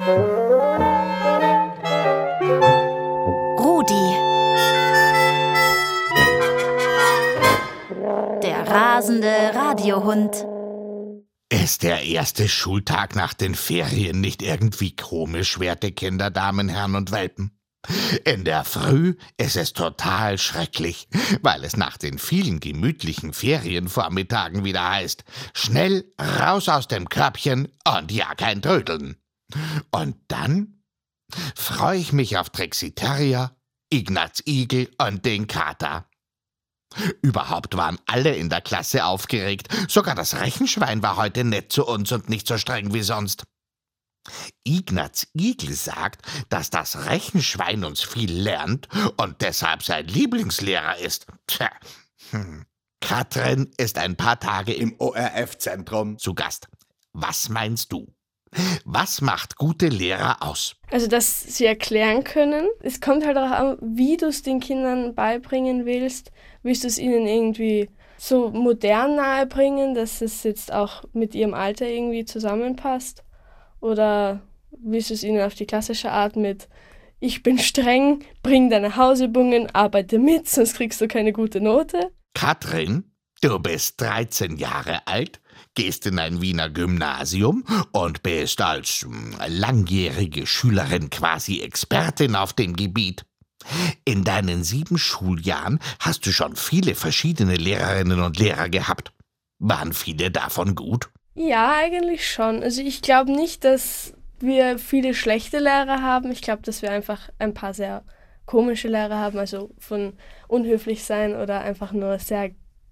Rudi. Der rasende Radiohund. Ist der erste Schultag nach den Ferien nicht irgendwie komisch, werte Kinder, Damen, Herren und Welpen? In der Früh ist es total schrecklich, weil es nach den vielen gemütlichen Ferienvormittagen wieder heißt, schnell raus aus dem Körbchen und ja kein Trödeln. Und dann freue ich mich auf Trixie Terrier, Ignaz Igel und den Kater. Überhaupt waren alle in der Klasse aufgeregt, sogar das Rechenschwein war heute nett zu uns und nicht so streng wie sonst. Ignaz Igel sagt, dass das Rechenschwein uns viel lernt und deshalb sein Lieblingslehrer ist. Tja. Hm. Katrin ist ein paar Tage im ORF-Zentrum zu Gast. Was meinst du? Was macht gute Lehrer aus? Also, dass sie erklären können. Es kommt halt auch an, wie du es den Kindern beibringen willst. Willst du es ihnen irgendwie so modern nahebringen, dass es jetzt auch mit ihrem Alter irgendwie zusammenpasst? Oder willst du es ihnen auf die klassische Art mit Ich bin streng, bring deine Hausübungen, arbeite mit, sonst kriegst du keine gute Note? Katrin, du bist 13 Jahre alt, gehst in ein Wiener Gymnasium und bist als hm, langjährige Schülerin quasi Expertin auf dem Gebiet. In deinen sieben Schuljahren hast du schon viele verschiedene Lehrerinnen und Lehrer gehabt. Waren viele davon gut? Ja, eigentlich schon. Also ich glaube nicht, dass wir viele schlechte Lehrer haben. Ich glaube, dass wir einfach ein paar sehr komische Lehrer haben, also von unhöflich sein oder einfach nur sehr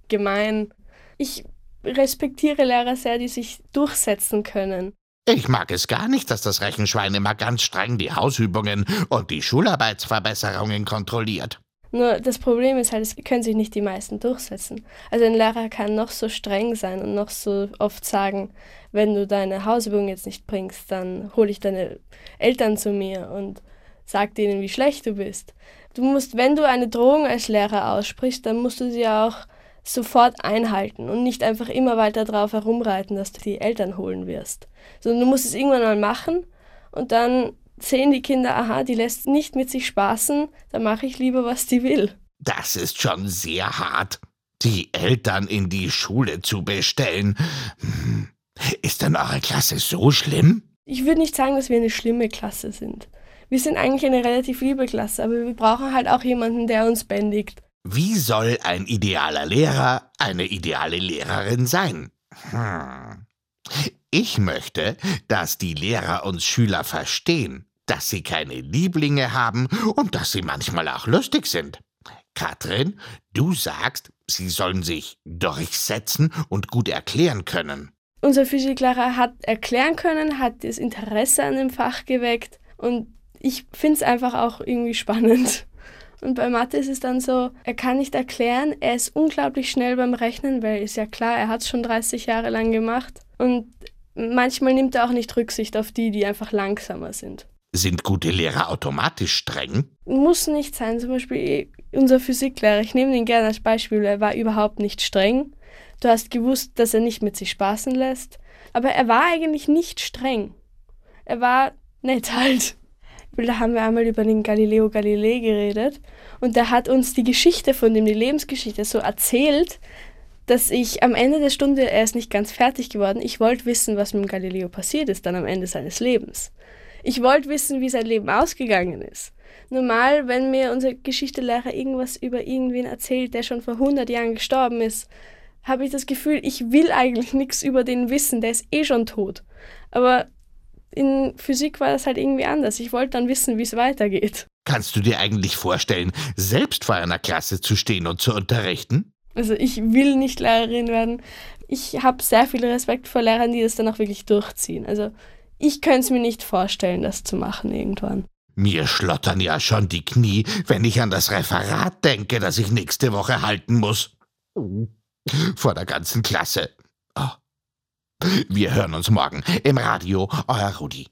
gemein. Ich respektiere Lehrer sehr, die sich durchsetzen können. Ich mag es gar nicht, dass das Rechenschwein immer ganz streng die Hausübungen und die Schularbeitsverbesserungen kontrolliert. Nur das Problem ist halt, es können sich nicht die meisten durchsetzen. Also ein Lehrer kann noch so streng sein und noch so oft sagen, wenn du deine Hausübung jetzt nicht bringst, dann hole ich deine Eltern zu mir und sag denen, wie schlecht du bist. Du musst, wenn du eine Drohung als Lehrer aussprichst, dann musst du sie auch sofort einhalten und nicht einfach immer weiter drauf herumreiten, dass du die Eltern holen wirst. Sondern du musst es irgendwann mal machen und dann sehen die Kinder, aha, die lässt nicht mit sich spaßen, dann mache ich lieber, was die will. Das ist schon sehr hart, die Eltern in die Schule zu bestellen. Hm. Ist denn eure Klasse so schlimm? Ich würde nicht sagen, dass wir eine schlimme Klasse sind. Wir sind eigentlich eine relativ liebe Klasse, aber wir brauchen halt auch jemanden, der uns bändigt. Wie soll ein idealer Lehrer eine ideale Lehrerin sein? Hm. Ich möchte, dass die Lehrer uns Schüler verstehen dass sie keine Lieblinge haben und dass sie manchmal auch lustig sind. Katrin, du sagst, sie sollen sich durchsetzen und gut erklären können. Unser Physiklehrer hat erklären können, hat das Interesse an dem Fach geweckt und ich finde es einfach auch irgendwie spannend. Und bei Mathe ist es dann so, er kann nicht erklären, er ist unglaublich schnell beim Rechnen, weil ist ja klar, er hat es schon 30 Jahre lang gemacht. Und manchmal nimmt er auch nicht Rücksicht auf die, die einfach langsamer sind. Sind gute Lehrer automatisch streng? Muss nicht sein. Zum Beispiel unser Physiklehrer, ich nehme den gerne als Beispiel, er war überhaupt nicht streng. Du hast gewusst, dass er nicht mit sich spaßen lässt. Aber er war eigentlich nicht streng. Er war nett halt. Da haben wir einmal über den Galileo Galilei geredet und der hat uns die Geschichte von dem, die Lebensgeschichte so erzählt, dass ich am Ende der Stunde, er ist nicht ganz fertig geworden, ich wollte wissen, was mit dem Galileo passiert ist dann am Ende seines Lebens. Ich wollte wissen, wie sein Leben ausgegangen ist. Normal, wenn mir unser Geschichtelehrer irgendwas über irgendwen erzählt, der schon vor 100 Jahren gestorben ist, habe ich das Gefühl, ich will eigentlich nichts über den wissen, der ist eh schon tot. Aber in Physik war das halt irgendwie anders. Ich wollte dann wissen, wie es weitergeht. Kannst du dir eigentlich vorstellen, selbst vor einer Klasse zu stehen und zu unterrichten? Also ich will nicht Lehrerin werden. Ich habe sehr viel Respekt vor Lehrern, die das dann auch wirklich durchziehen. Also ich könnte es mir nicht vorstellen, das zu machen irgendwann. Mir schlottern ja schon die Knie, wenn ich an das Referat denke, das ich nächste Woche halten muss. Vor der ganzen Klasse. Wir hören uns morgen im Radio, euer Rudi.